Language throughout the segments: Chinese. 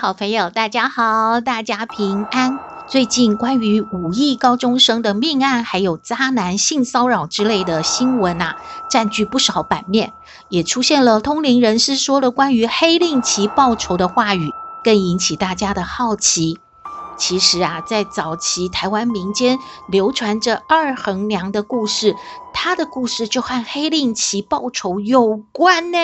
好朋友，大家好，大家平安。最近关于五亿高中生的命案，还有渣男性骚扰之类的新闻啊，占据不少版面，也出现了通灵人士说的关于黑令旗报仇的话语，更引起大家的好奇。其实啊，在早期台湾民间流传着二横娘的故事，她的故事就和黑令旗报仇有关呢。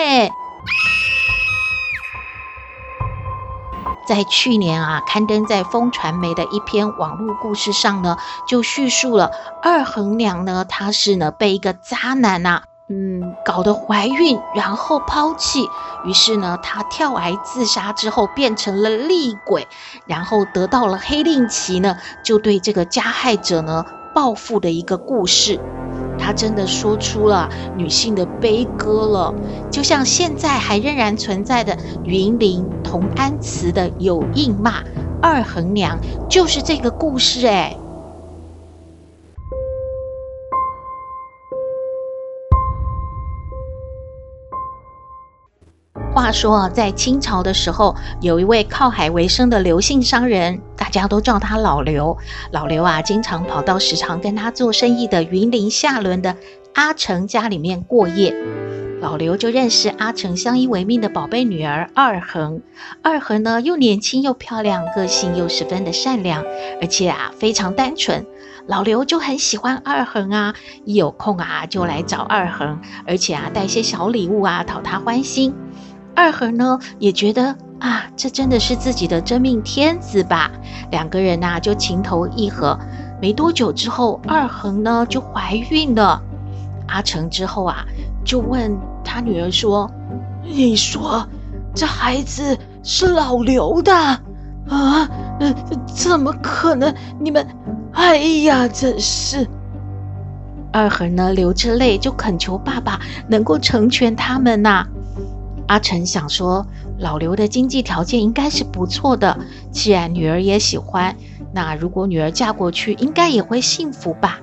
在去年啊，刊登在风传媒的一篇网络故事上呢，就叙述了二横娘呢，她是呢被一个渣男呐、啊，嗯，搞得怀孕，然后抛弃，于是呢，她跳崖自杀之后变成了厉鬼，然后得到了黑令旗呢，就对这个加害者呢报复的一个故事。他真的说出了女性的悲歌了，就像现在还仍然存在的云林同安祠的有应骂二横娘，就是这个故事哎。话说，在清朝的时候，有一位靠海为生的刘姓商人，大家都叫他老刘。老刘啊，经常跑到时常跟他做生意的云林下仑的阿成家里面过夜。老刘就认识阿成相依为命的宝贝女儿二恒。二恒呢，又年轻又漂亮，个性又十分的善良，而且啊，非常单纯。老刘就很喜欢二恒啊，一有空啊，就来找二恒，而且啊，带些小礼物啊，讨她欢心。二恒呢也觉得啊，这真的是自己的真命天子吧？两个人呐、就情投意合。没多久之后，二恒呢就怀孕了。阿成之后啊就问他女儿说：“你说这孩子是老刘的啊？呃，怎么可能？你们，哎呀，真是！”二恒呢流着泪就恳求爸爸能够成全他们呐、阿成想说，老刘的经济条件应该是不错的，既然女儿也喜欢，那如果女儿嫁过去，应该也会幸福吧。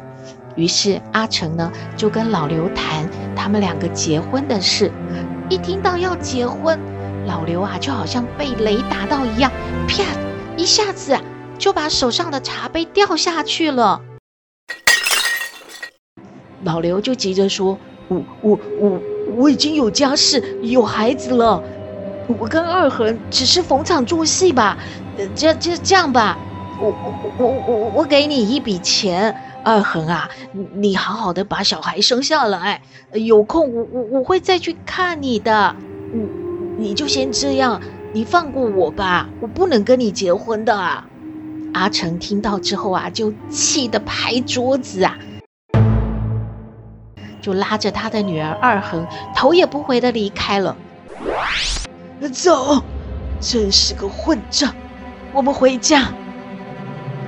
于是阿成呢就跟老刘谈他们两个结婚的事。一听到要结婚，老刘啊就好像被雷打到一样，啪，一下子啊就把手上的茶杯掉下去了。老刘就急着说：“我我我。我”已经有家室，有孩子了。我跟二恒只是逢场作戏吧。这这这样吧，我我我我我给你一笔钱，二恒啊，你好好的把小孩生下来。有空我我我会再去看你的。你你就先这样，你放过我吧，我不能跟你结婚的。阿成听到之后啊，就气得拍桌子啊。就拉着他的女儿二恒，头也不回的离开了。走，真是个混账！我们回家。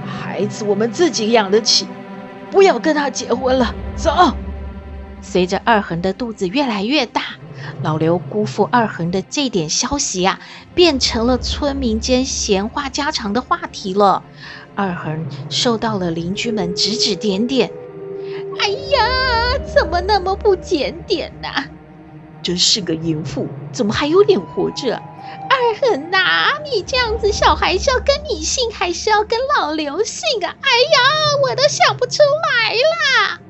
孩子我们自己养得起，不要跟他结婚了。走。随着二恒的肚子越来越大，老刘辜负二恒的这点消息呀、啊，变成了村民间闲话家常的话题了。二恒受到了邻居们指指点点。哎呀，怎么那么不检点呢、真是个淫妇，怎么还有脸活着？二恒呐、啊，你这样子，小孩是要跟你姓，还是要跟老刘姓啊？哎呀，我都想不出来啦！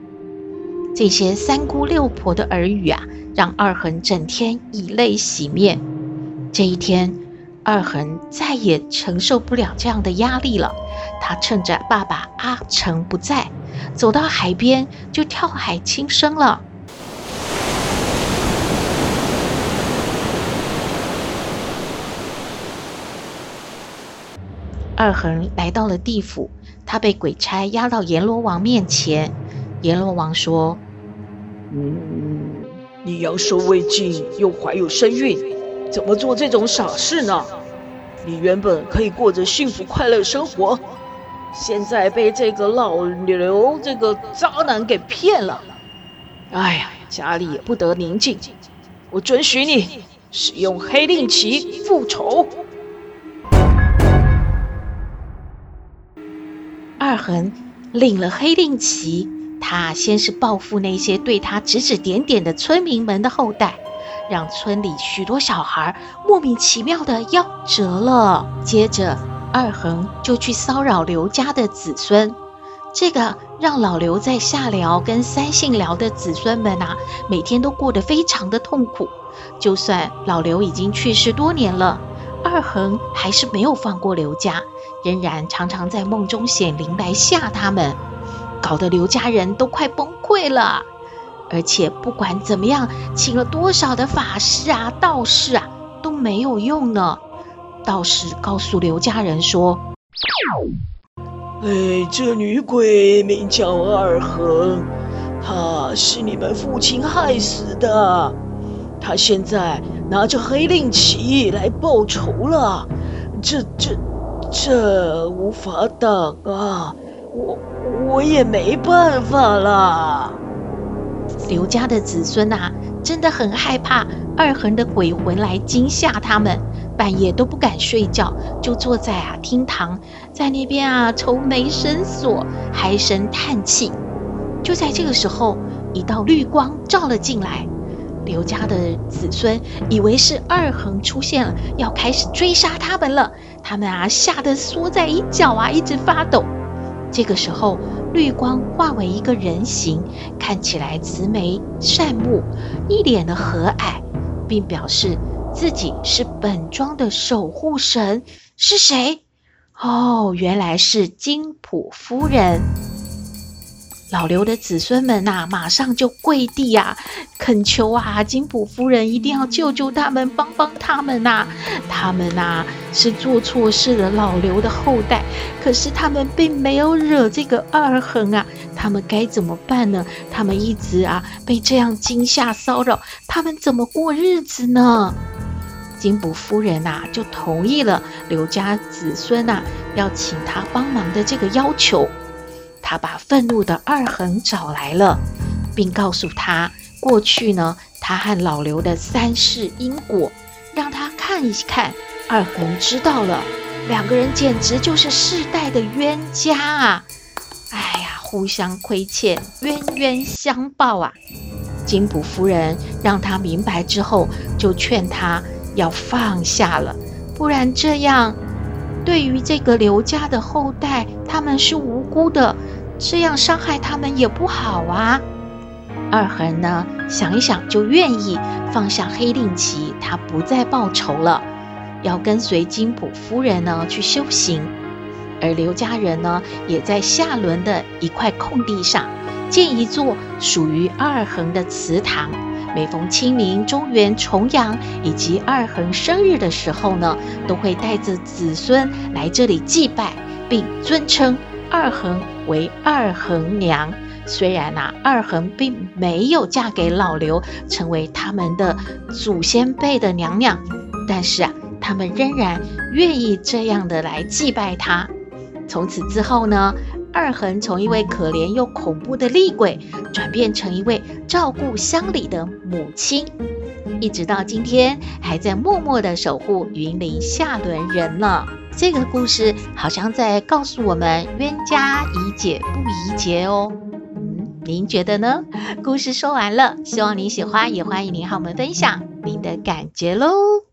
这些三姑六婆的耳语啊，让二恒整天以泪洗面。这一天，二恒再也承受不了这样的压力了。他趁着爸爸阿成不在，走到海边就跳海轻生了。二横来到了地府，他被鬼差押到阎罗王面前。阎罗王说：“嗯，你阳寿未尽，又怀有身孕，怎么做这种傻事呢？”你原本可以过着幸福快乐生活，现在被这个老刘这个渣男给骗了。哎呀，家里也不得宁静。我准许你使用黑令旗复仇。二横领了黑令旗，他先是报复那些对他指指点点的村民们的后代。让村里许多小孩莫名其妙的夭折了。接着，二恒就去骚扰刘家的子孙，这个让老刘在下辽跟三姓辽的子孙们啊，每天都过得非常的痛苦。就算老刘已经去世多年了，二恒还是没有放过刘家，仍然常常在梦中显灵来吓他们，搞得刘家人都快崩溃了。而且不管怎么样，请了多少的法师啊、道士啊，都没有用呢。道士告诉刘家人说：“哎，这女鬼名叫二恒，她是你们父亲害死的。她现在拿着黑令旗来报仇了。这、这、这无法挡啊！我、我也没办法了。”刘家的子孙呐，真的很害怕二恒的鬼魂来惊吓他们，半夜都不敢睡觉，就坐在啊厅堂，在那边啊愁眉深锁，唉声叹气。就在这个时候，一道绿光照了进来，刘家的子孙以为是二横出现了，要开始追杀他们了，他们啊吓得缩在一角啊，一直发抖。这个时候，绿光化为一个人形，看起来慈眉善目，一脸的和蔼，并表示自己是本庄的守护神。是谁？哦，原来是金普夫人。老刘的子孙们呐、马上就跪地呀、啊，恳求啊，金普夫人一定要救救他们，帮帮他们呐、他们呐、是做错事的老刘的后代，可是他们并没有惹这个二横啊，他们该怎么办呢？他们一直啊被这样惊吓骚扰，他们怎么过日子呢？金普夫人呐、就同意了刘家子孙呐、要请他帮忙的这个要求。他把愤怒的二横找来了，并告诉他过去呢，他和老刘的三世因果，让他看一看。二横知道了，两个人简直就是世代的冤家啊！哎呀，互相亏欠，冤冤相报啊！金普夫人让他明白之后，就劝他要放下了，不然这样，对于这个刘家的后代，他们是无辜的。这样伤害他们也不好啊。二横呢，想一想就愿意放下黑令旗，他不再报仇了，要跟随金普夫人呢去修行。而刘家人呢，也在下轮的一块空地上建一座属于二横的祠堂。每逢清明、中元、重阳以及二恒生日的时候呢，都会带着子孙来这里祭拜，并尊称。二恒为二恒娘，虽然呐、二恒并没有嫁给老刘，成为他们的祖先辈的娘娘，但是啊，他们仍然愿意这样的来祭拜她。从此之后呢，二横从一位可怜又恐怖的厉鬼，转变成一位照顾乡里的母亲，一直到今天，还在默默的守护云林下轮人呢。这个故事好像在告诉我们：冤家宜解不宜结哦。嗯，您觉得呢？故事说完了，希望您喜欢，也欢迎您和我们分享您的感觉喽。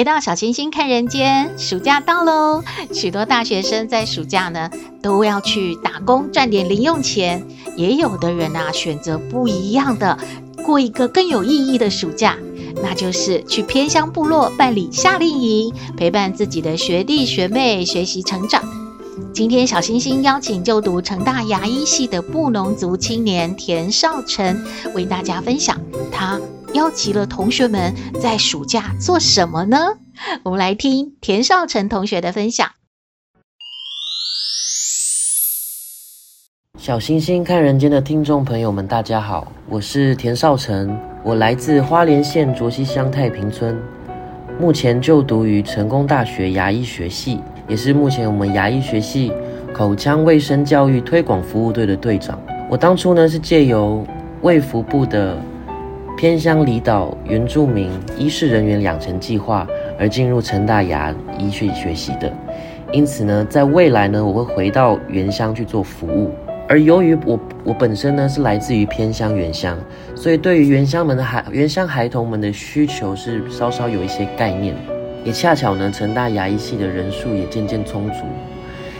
回到小星星看人间，暑假到喽！许多大学生在暑假呢都要去打工赚点零用钱，也有的人啊选择不一样的，过一个更有意义的暑假，那就是去偏乡部落办理夏令营，陪伴自己的学弟学妹学习成长。今天小星星邀请就读成大牙医系的布农族青年田少成，为大家分享他邀集了同学们在暑假做什么呢？我们来听田少成同学的分享。小星星看人间的听众朋友们，大家好，我是田少成，我来自花莲县卓溪乡太平村，目前就读于成功大学牙医学系，也是目前我们牙医学系口腔卫生教育推广服务队的队长。我当初呢是借由卫福部的偏乡离岛原住民医事人员养成计划而进入成大牙医去学习的，因此呢，在未来呢，我会回到原乡去做服务。而由于我我本身呢是来自于偏乡原乡，所以对于原乡们的孩原乡孩童们的需求是稍稍有一些概念，也恰巧呢，成大牙医系的人数也渐渐充足。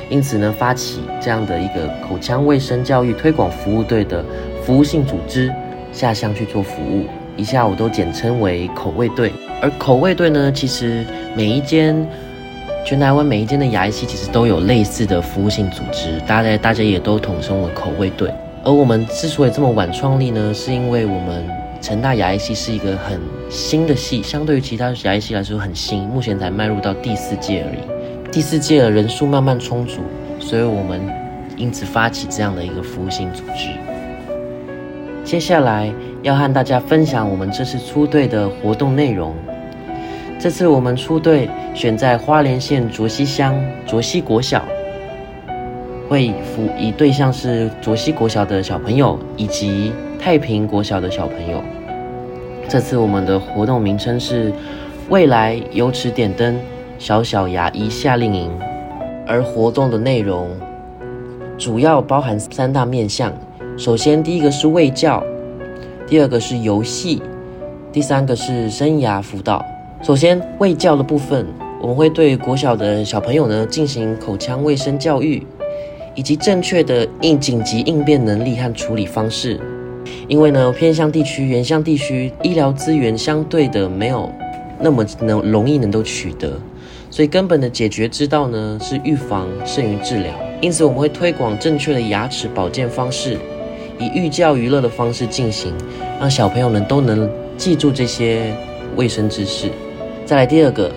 因此呢，发起这样的一个口腔卫生教育推广服务队的服务性组织下乡去做服务，以下我都简称为口味队。而口味队呢，其实每一间全台湾每一间的牙医系其实都有类似的服务性组织，大家大家也都统称为口味队。而我们之所以这么晚创立呢，是因为我们成大牙医系是一个很新的系，相对于其他牙医系来说很新，目前才迈入到第四届而已。第四届的人数慢慢充足，所以我们因此发起这样的一个服务性组织。接下来要和大家分享我们这次出队的活动内容。这次我们出队选在花莲县卓溪乡卓溪国小，会服以对象是卓溪国小的小朋友以及太平国小的小朋友。这次我们的活动名称是“未来有齿点灯”。小小牙医夏令营，而活动的内容主要包含三大面向。首先，第一个是卫教，第二个是游戏，第三个是生涯辅导。首先，卫教的部分，我们会对国小的小朋友呢进行口腔卫生教育，以及正确的应紧急应变能力和处理方式。因为呢，偏乡地区、原乡地区医疗资源相对的没有那么能容易能够取得。所以根本的解决之道呢，是预防胜于治疗。因此，我们会推广正确的牙齿保健方式，以寓教于乐的方式进行，让小朋友们都能记住这些卫生知识。再来第二个，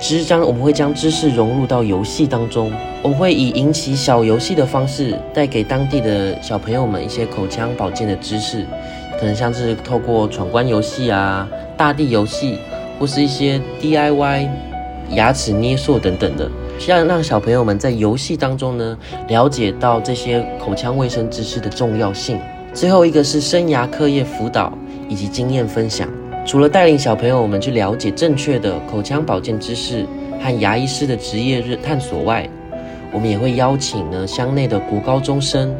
其实将我们会将知识融入到游戏当中，我们会以引起小游戏的方式，带给当地的小朋友们一些口腔保健的知识，可能像是透过闯关游戏啊、大地游戏，或是一些 DIY。牙齿捏塑等等的，需要让小朋友们在游戏当中呢，了解到这些口腔卫生知识的重要性。最后一个是生涯课业辅导以及经验分享。除了带领小朋友们去了解正确的口腔保健知识和牙医师的职业探索外，我们也会邀请呢乡内的国高中生，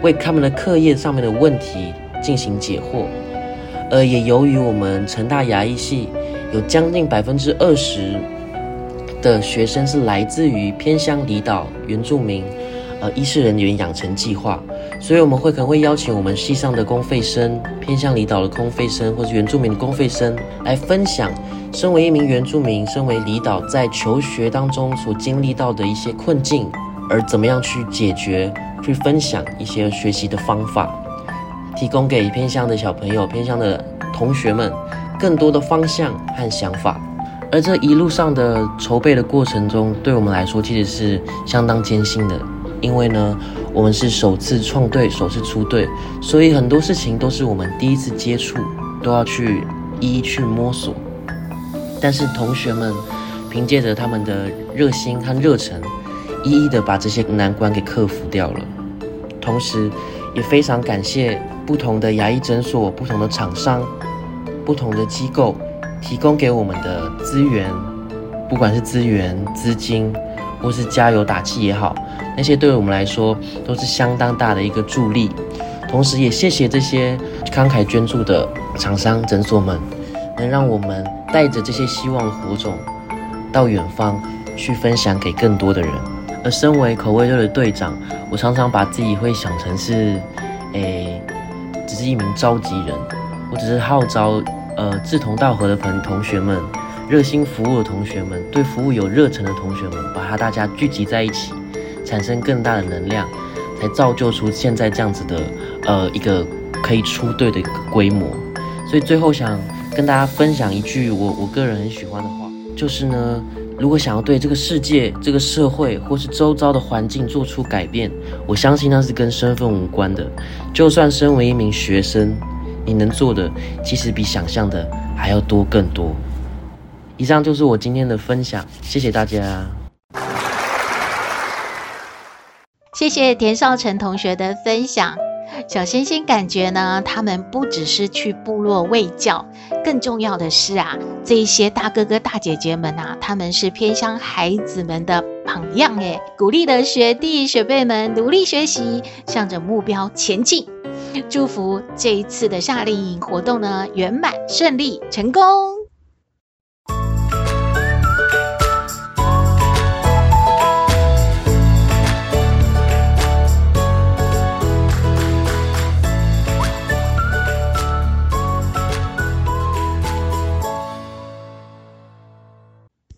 为他们的课业上面的问题进行解惑。而也由于我们成大牙医系有将近百分之二十。的学生是来自于偏乡离岛原住民，呃，医师人员养成计划，所以我们会可能会邀请我们系上的公费生、偏乡离岛的公费生，或是原住民的公费生来分享，身为一名原住民，身为离岛在求学当中所经历到的一些困境，而怎么样去解决，去分享一些学习的方法，提供给偏乡的小朋友、偏乡的同学们更多的方向和想法。而这一路上的筹备的过程中，对我们来说其实是相当艰辛的，因为呢，我们是首次创队，首次出队，所以很多事情都是我们第一次接触，都要去一一去摸索。但是同学们凭借着他们的热心和热忱，一一的把这些难关给克服掉了。同时，也非常感谢不同的牙医诊所、不同的厂商、不同的机构。提供给我们的资源，不管是资源、资金，或是加油打气也好，那些对我们来说都是相当大的一个助力。同时，也谢谢这些慷慨捐助的厂商、诊所们，能让我们带着这些希望的火种到远方去分享给更多的人。而身为口味队的队长，我常常把自己会想成是，诶，只是一名召集人，我只是号召。呃，志同道合的朋同学们，热心服务的同学们，对服务有热忱的同学们，把他大家聚集在一起，产生更大的能量，才造就出现在这样子的呃一个可以出队的一个规模。所以最后想跟大家分享一句我我个人很喜欢的话，就是呢，如果想要对这个世界、这个社会或是周遭的环境做出改变，我相信那是跟身份无关的。就算身为一名学生，你能做的其实比想象的还要多更多。以上就是我今天的分享，谢谢大家。谢谢田少成同学的分享。小星星感觉呢，他们不只是去部落卫教，更重要的是啊，这一些大哥哥大姐姐们啊，他们是偏向孩子们的榜样诶，鼓励的学弟学妹们努力学习，向着目标前进。祝福这一次的夏令营活动呢，圆满顺利成功。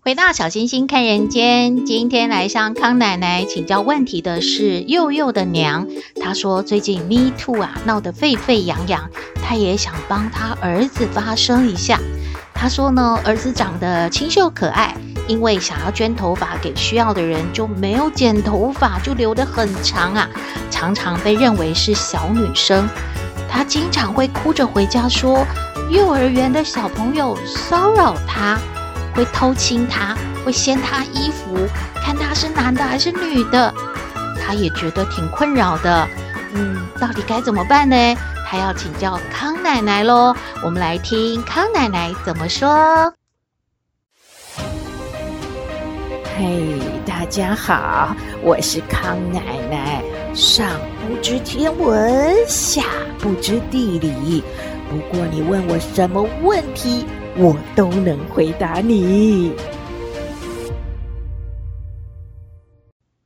回到小星星看人间，今天来向康奶奶请教问题的是佑佑的娘。她说最近 Me Too 啊闹得沸沸扬扬，她也想帮她儿子发声一下。她说呢，儿子长得清秀可爱，因为想要捐头发给需要的人，就没有剪头发，就留得很长啊，常常被认为是小女生。她经常会哭着回家说，幼儿园的小朋友骚扰她。会偷亲他，会掀他衣服，看他是男的还是女的，他也觉得挺困扰的。嗯，到底该怎么办呢？他要请教康奶奶喽。我们来听康奶奶怎么说。嘿，大家好，我是康奶奶。上不知天文，下不知地理，不过你问我什么问题，我都能回答你。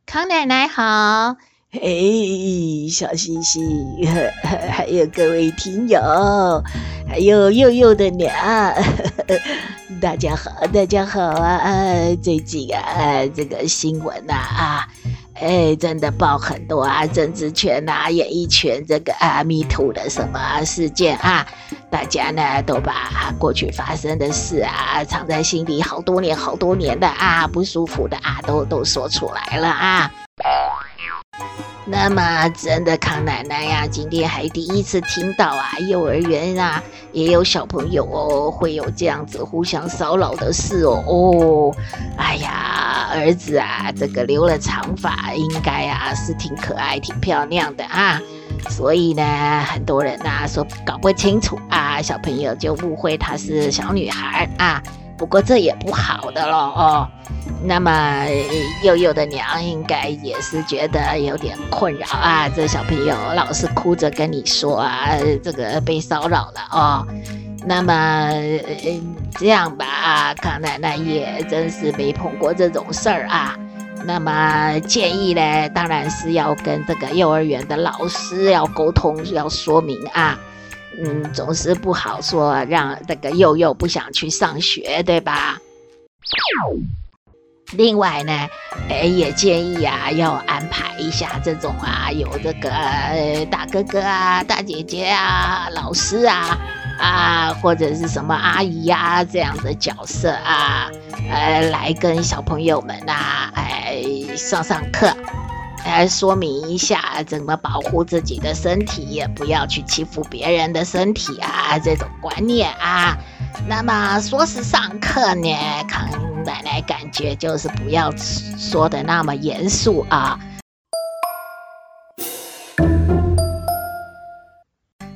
康奶奶好，嘿，小星星，还有各位听友，还有佑佑的娘，大家好，大家好啊！最近啊，这个新闻呐啊。哎，真的爆很多啊，政治圈啊，演艺圈这个啊，Me Too 的什么事件啊，大家呢都把过去发生的事啊，藏在心里好多年、好多年的啊，不舒服的啊，都都说出来了啊。那么，真的康奶奶呀，今天还第一次听到啊，幼儿园啊也有小朋友哦，会有这样子互相骚扰的事哦。哦，哎呀，儿子啊，这个留了长发，应该啊是挺可爱、挺漂亮的啊。所以呢，很多人呐说搞不清楚啊，小朋友就误会她是小女孩啊。不过这也不好的了哦。那么祐祐的娘应该也是觉得有点困扰啊，这小朋友老是哭着跟你说啊，这个被骚扰了哦。那么这样吧啊，康奶奶也真是没碰过这种事儿啊。那么建议呢，当然是要跟这个幼儿园的老师要沟通，要说明啊。嗯，总是不好说，让这个祐祐不想去上学，对吧？另外呢，哎，也建议啊，要安排一下这种啊，有这个大哥哥啊、大姐姐啊、老师啊啊，或者是什么阿姨呀、啊、这样的角色啊，呃，来跟小朋友们啊，哎，上上课，来说明一下怎么保护自己的身体，也不要去欺负别人的身体啊，这种观念啊。那么说是上课呢，康奶奶感觉就是不要说的那么严肃啊。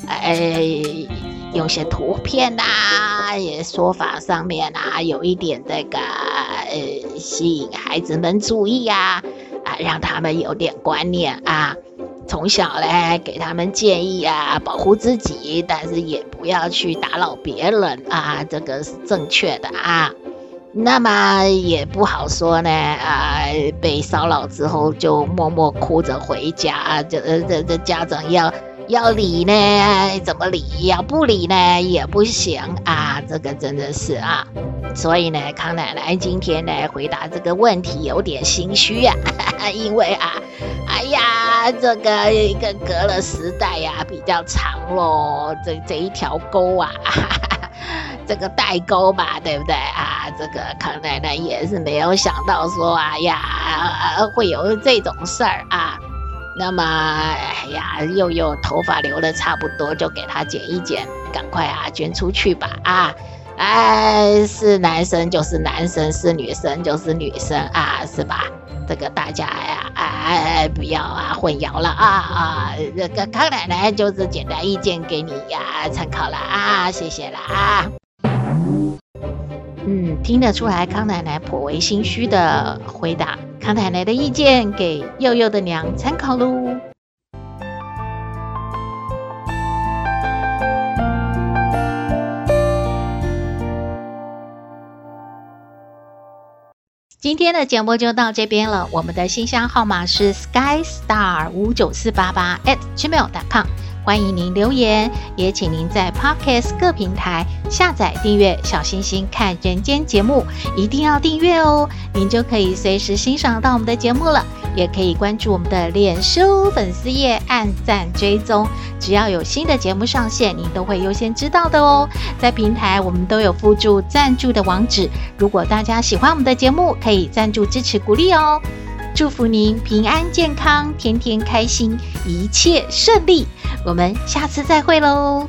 哎，有些图片呐、也说法上面啊，有一点这个呃，吸引孩子们注意啊，啊，让他们有点观念啊。从小嘞，给他们建议啊，保护自己，但是也不要去打扰别人啊，这个是正确的啊。那么也不好说呢啊，被骚扰之后就默默哭着回家，这这这家长要要理呢，怎么理？要不理呢也不行啊，这个真的是啊。所以呢，康奶奶今天呢回答这个问题有点心虚呀，因为啊，哎呀。这个一个隔了时代呀、比较长喽。这这一条沟啊，这个代沟吧，对不对啊？这个康奶奶也是没有想到说，哎呀，会有这种事儿啊。那么，哎呀，又又头发留的差不多，就给他剪一剪，赶快啊捐出去吧啊！哎，是男生就是男生，是女生就是女生啊，是吧？这个大家呀，哎，不要啊混淆了啊啊！这个康奶奶就是简单意见给你呀参考了啊，谢谢了啊。嗯，听得出来康奶奶颇为心虚的回答。康奶奶的意见给祐祐的娘参考喽。今天的节目就到这边了。我们的信箱号码是 skystar 五九四八八 at gmail.com。欢迎您留言，也请您在 Podcast 各平台下载订阅“小星星看人间”节目，一定要订阅哦，您就可以随时欣赏到我们的节目了。也可以关注我们的脸书粉丝页，按赞追踪，只要有新的节目上线，您都会优先知道的哦。在平台我们都有附注赞助的网址，如果大家喜欢我们的节目，可以赞助支持鼓励哦。祝福您平安健康，天天开心，一切顺利。我们下次再会喽。